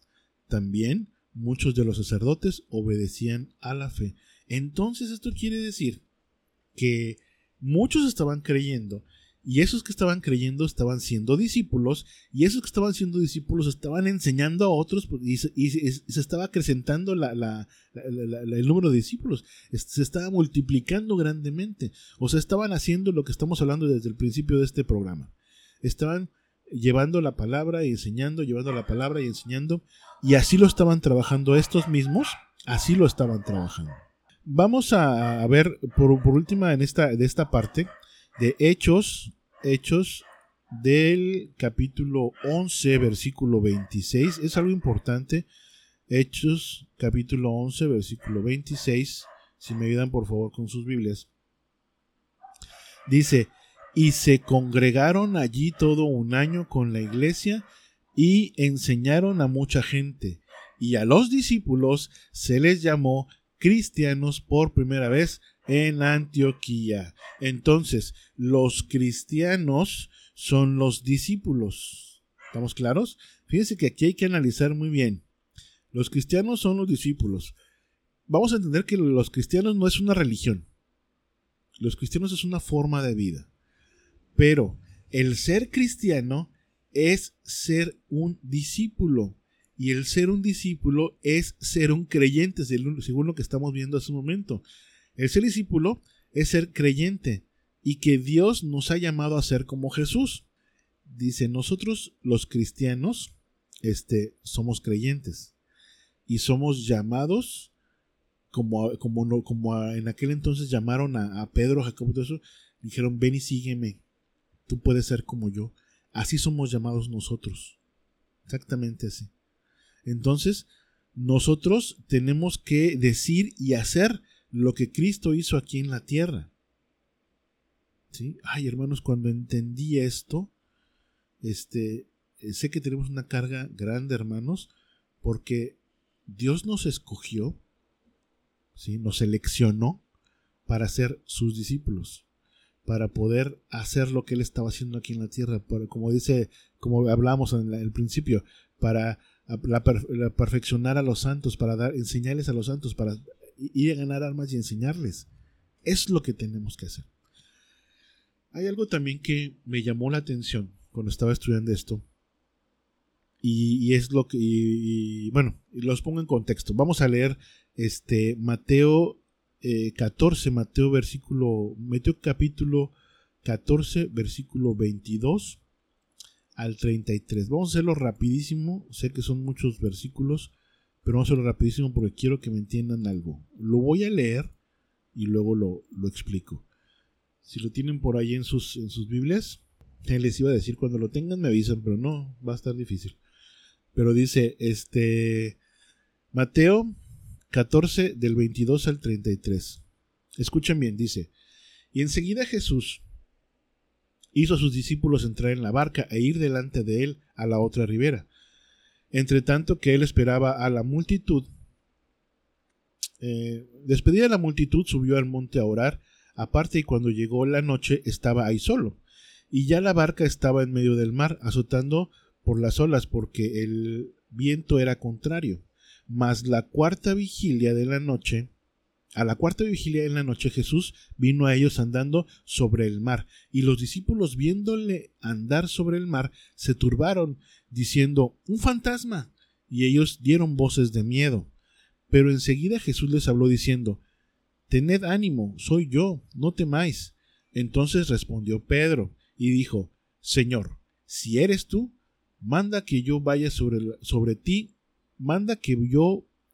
También muchos de los sacerdotes obedecían a la fe. Entonces esto quiere decir que muchos estaban creyendo y esos que estaban creyendo estaban siendo discípulos, y esos que estaban siendo discípulos estaban enseñando a otros, pues, y se, estaba acrecentando el número de discípulos, se estaba multiplicando grandemente. O sea, estaban haciendo lo que estamos hablando desde el principio de este programa. Estaban llevando la palabra y enseñando, llevando la palabra y enseñando, y así lo estaban trabajando estos mismos, así lo estaban trabajando. Vamos a, ver por, por última en esta, de esta parte de Hechos Hechos del capítulo 11, versículo 26. Es algo importante. Hechos capítulo 11, versículo 26. Si me ayudan por favor con sus Biblias. Dice, y se congregaron allí todo un año con la iglesia y enseñaron a mucha gente. Y a los discípulos se les llamó cristianos por primera vez en Antioquía. Entonces, los cristianos son los discípulos. ¿Estamos claros? Fíjense que aquí hay que analizar muy bien. Los cristianos son los discípulos. Vamos a entender que los cristianos no es una religión. Los cristianos es una forma de vida. Pero el ser cristiano es ser un discípulo. Y el ser un discípulo es ser un creyente, según lo que estamos viendo hace un momento. El ser discípulo es ser creyente y que Dios nos ha llamado a ser como Jesús. Dice, nosotros los cristianos este, somos creyentes y somos llamados como, como, en aquel entonces llamaron a, Pedro, a Jacobo, todo eso, dijeron, ven y sígueme, tú puedes ser como yo. Así somos llamados nosotros. Exactamente así. Entonces, nosotros tenemos que decir y hacer lo que Cristo hizo aquí en la tierra. ¿Sí? Ay, hermanos, cuando entendí esto, este, eh, sé que tenemos una carga grande, hermanos, porque Dios nos escogió, ¿sí? nos seleccionó para ser sus discípulos, para poder hacer lo que Él estaba haciendo aquí en la tierra, como dice, como hablamos en el principio, para perfeccionar a los santos, para dar, enseñarles a los santos, para ir a ganar armas y enseñarles. Es lo que tenemos que hacer. Hay algo también que me llamó la atención cuando estaba estudiando esto, y, es lo que, bueno, los pongo en contexto. Vamos a leer este Mateo 14, eh, Mateo versículo, Mateo capítulo 14, versículo 22 al 33. Vamos a hacerlo rapidísimo. Sé que son muchos versículos, pero vamos a hacerlo rapidísimo porque quiero que me entiendan algo. Lo voy a leer y luego lo, lo explico. Si lo tienen por ahí en sus, en sus Biblias, les iba a decir cuando lo tengan me avisan, pero no, va a estar difícil. Pero dice, este, Mateo 14 del 22 al 33. Escuchen bien, dice, y enseguida Jesús hizo a sus discípulos entrar en la barca e ir delante de él a la otra ribera. Entre tanto que él esperaba a la multitud, eh, despedida de la multitud, subió al monte a orar, aparte y cuando llegó la noche estaba ahí solo, y ya la barca estaba en medio del mar, azotando por las olas porque el viento era contrario. Mas la cuarta vigilia de la noche, a la cuarta vigilia de la noche Jesús vino a ellos andando sobre el mar, y los discípulos viéndole andar sobre el mar se turbaron, diciendo Un fantasma. y ellos dieron voces de miedo. Pero enseguida Jesús les habló diciendo Tened ánimo, soy yo, no temáis. Entonces respondió Pedro, y dijo Señor, si eres tú, manda que yo vaya sobre, sobre ti, manda que yo,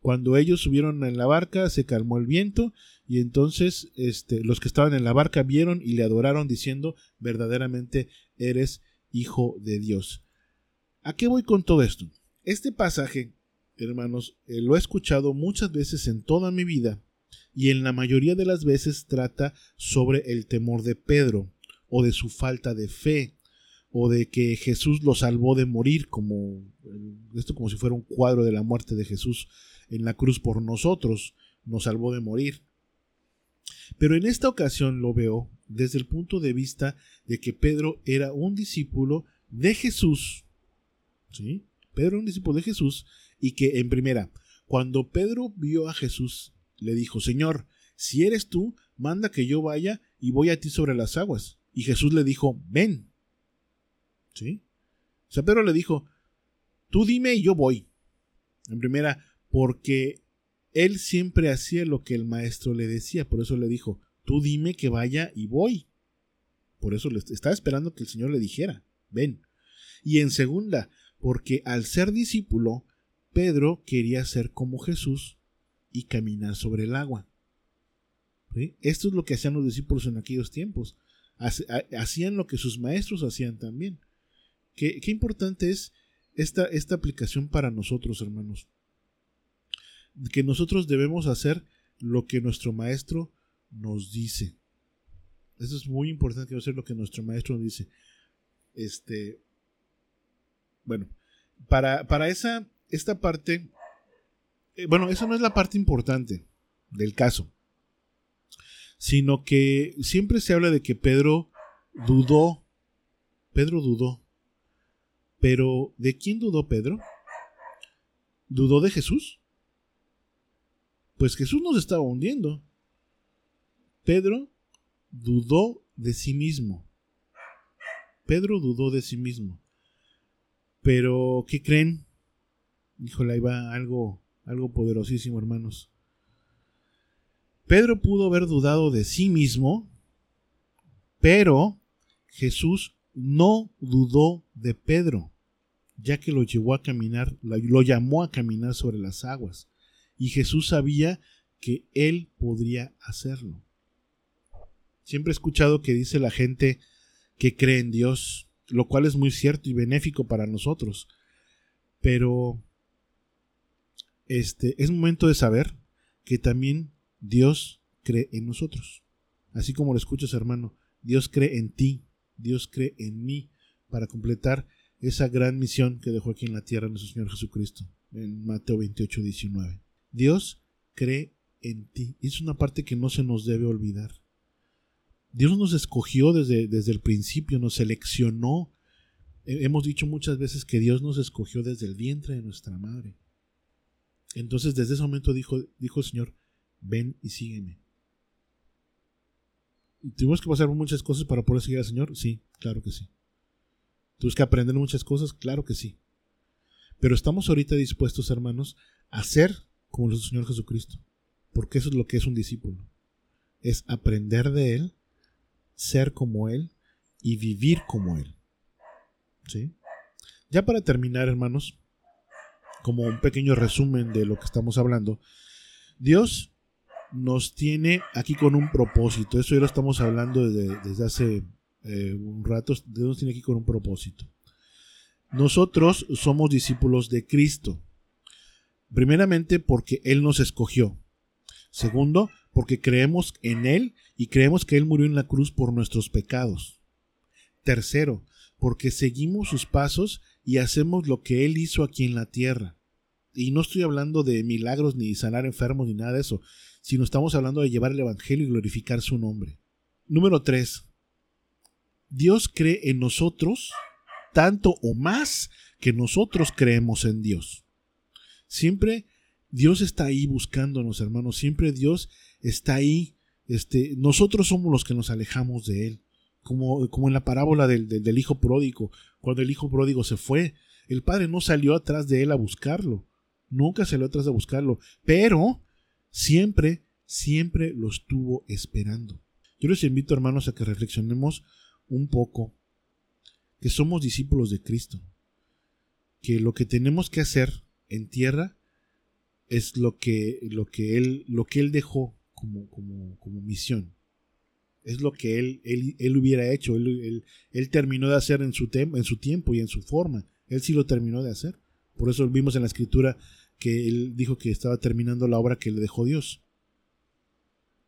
Cuando ellos subieron en la barca, se calmó el viento y entonces este, los que estaban en la barca vieron y le adoraron diciendo, verdaderamente eres hijo de Dios. ¿A qué voy con todo esto? Este pasaje, hermanos, eh, lo he escuchado muchas veces en toda mi vida y en la mayoría de las veces trata sobre el temor de Pedro o de su falta de fe o de que Jesús lo salvó de morir como esto como si fuera un cuadro de la muerte de Jesús en la cruz por nosotros, nos salvó de morir. Pero en esta ocasión lo veo desde el punto de vista de que Pedro era un discípulo de Jesús. ¿Sí? Pedro era un discípulo de Jesús y que en primera, cuando Pedro vio a Jesús, le dijo, Señor, si eres tú, manda que yo vaya y voy a ti sobre las aguas. Y Jesús le dijo, ven. ¿Sí? O sea, Pedro le dijo, tú dime y yo voy. En primera, porque él siempre hacía lo que el maestro le decía, por eso le dijo, tú dime que vaya y voy. Por eso estaba esperando que el Señor le dijera, ven. Y en segunda, porque al ser discípulo, Pedro quería ser como Jesús y caminar sobre el agua. Esto es lo que hacían los discípulos en aquellos tiempos. Hacían lo que sus maestros hacían también. Qué, importante es esta, esta aplicación para nosotros, hermanos. Que nosotros debemos hacer lo que nuestro maestro nos dice. Eso es muy importante hacer lo que nuestro maestro nos dice. Este, bueno, para, para esa, esta parte, eh, bueno, eso no es la parte importante del caso, sino que siempre se habla de que Pedro dudó, Pedro dudó, pero ¿de quién dudó Pedro? ¿Dudó de Jesús? Pues Jesús nos estaba hundiendo. Pedro dudó de sí mismo. Pedro dudó de sí mismo. Pero, ¿qué creen? Híjole, ahí va algo, algo poderosísimo, hermanos. Pedro pudo haber dudado de sí mismo, pero Jesús no dudó de Pedro, ya que lo llevó a caminar, lo llamó a caminar sobre las aguas. Y Jesús sabía que él podría hacerlo. Siempre he escuchado que dice la gente que cree en Dios, lo cual es muy cierto y benéfico para nosotros. Pero este es momento de saber que también Dios cree en nosotros. Así como lo escuchas, hermano, Dios cree en ti, Dios cree en mí para completar esa gran misión que dejó aquí en la tierra nuestro Señor Jesucristo, en Mateo 28, 19. Dios cree en ti. Es una parte que no se nos debe olvidar. Dios nos escogió desde, desde el principio, nos seleccionó. Hemos dicho muchas veces que Dios nos escogió desde el vientre de nuestra madre. Entonces desde ese momento dijo, dijo el Señor, ven y sígueme. ¿Tuvimos que pasar muchas cosas para poder seguir al Señor? Sí, claro que sí. ¿Tuvimos que aprender muchas cosas? Claro que sí. Pero estamos ahorita dispuestos, hermanos, a ser como el Señor Jesucristo. Porque eso es lo que es un discípulo. Es aprender de Él ser como Él y vivir como Él. ¿Sí? Ya para terminar, hermanos, como un pequeño resumen de lo que estamos hablando, Dios nos tiene aquí con un propósito. Eso ya lo estamos hablando desde, hace eh, un rato. Dios nos tiene aquí con un propósito. Nosotros somos discípulos de Cristo. Primeramente porque Él nos escogió. Segundo, porque creemos en Él y creemos que Él murió en la cruz por nuestros pecados. Tercero, porque seguimos sus pasos y hacemos lo que Él hizo aquí en la tierra. Y no estoy hablando de milagros ni sanar enfermos ni nada de eso, sino estamos hablando de llevar el Evangelio y glorificar su nombre. Número tres, Dios cree en nosotros tanto o más que nosotros creemos en Dios. Siempre Dios está ahí buscándonos, hermanos. Siempre Dios está ahí. Este, nosotros somos los que nos alejamos de Él. Como, como en la parábola del, del, hijo pródigo. Cuando el hijo pródigo se fue, el padre no salió atrás de él a buscarlo. Nunca salió atrás de buscarlo. Pero siempre, siempre lo estuvo esperando. Yo les invito, hermanos, a que reflexionemos un poco que somos discípulos de Cristo. Que lo que tenemos que hacer en tierra es lo que, lo que, él, lo que él dejó como, como, misión. Es lo que él, él, hubiera hecho. Él, él, terminó de hacer en su, en su tiempo y en su forma. Él sí lo terminó de hacer. Por eso vimos en la escritura que él dijo que estaba terminando la obra que le dejó Dios.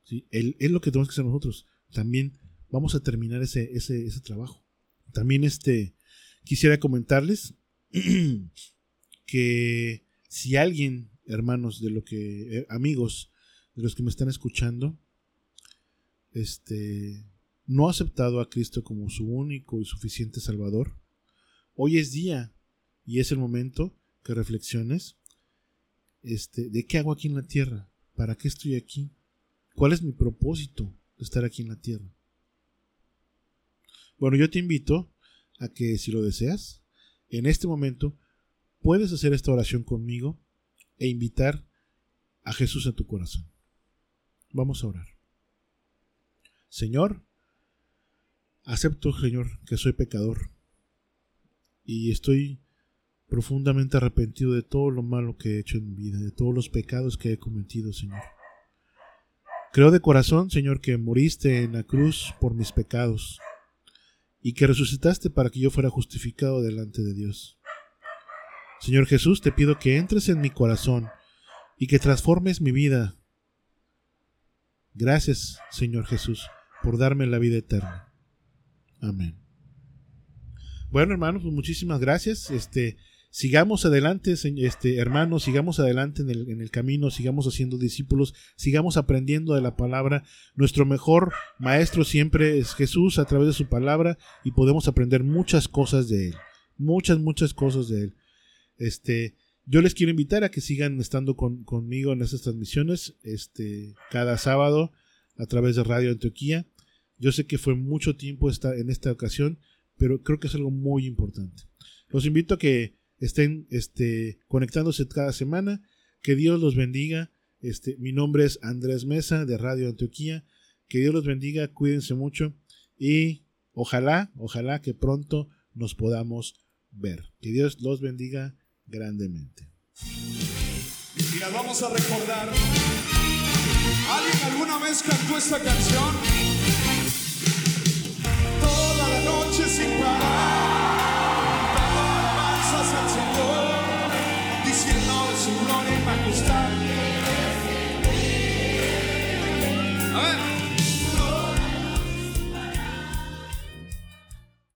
¿Sí? Él, es lo que tenemos que hacer nosotros. También vamos a terminar ese, ese, ese trabajo. También este, quisiera comentarles que si alguien hermanos, de lo que, eh, amigos, de los que me están escuchando, este, no ha aceptado a Cristo como su único y suficiente Salvador, hoy es día y es el momento que reflexiones este, de qué hago aquí en la tierra, para qué estoy aquí, cuál es mi propósito de estar aquí en la tierra. Bueno, yo te invito a que si lo deseas, en este momento puedes hacer esta oración conmigo e invitar a Jesús a tu corazón. Vamos a orar. Señor, acepto, Señor, que soy pecador y estoy profundamente arrepentido de todo lo malo que he hecho en mi vida, de todos los pecados que he cometido, Señor. Creo de corazón, Señor, que moriste en la cruz por mis pecados y que resucitaste para que yo fuera justificado delante de Dios. Señor Jesús, te pido que entres en mi corazón y que transformes mi vida. Gracias, Señor Jesús, por darme la vida eterna. Amén. Bueno, hermanos, pues muchísimas gracias. Este, sigamos adelante, este, hermanos, sigamos adelante en el, en el, camino, sigamos haciendo discípulos, sigamos aprendiendo de la palabra. Nuestro mejor maestro siempre es Jesús a través de su palabra y podemos aprender muchas cosas de él. Muchas, muchas cosas de él. Este, yo les quiero invitar a que sigan estando con, conmigo en estas transmisiones, este, cada sábado a través de Radio Antioquía. Yo sé que fue mucho tiempo esta, en esta ocasión, pero creo que es algo muy importante. Los invito a que estén este, conectándose cada semana. Que Dios los bendiga. Este, mi nombre es Andrés Mesa de Radio Antioquía. Que Dios los bendiga, cuídense mucho y ojalá, ojalá que pronto nos podamos ver. Que Dios los bendiga grandemente. Mira, vamos a recordar. ¿Alguien alguna vez cantó esta canción? Toda la noche sin parar.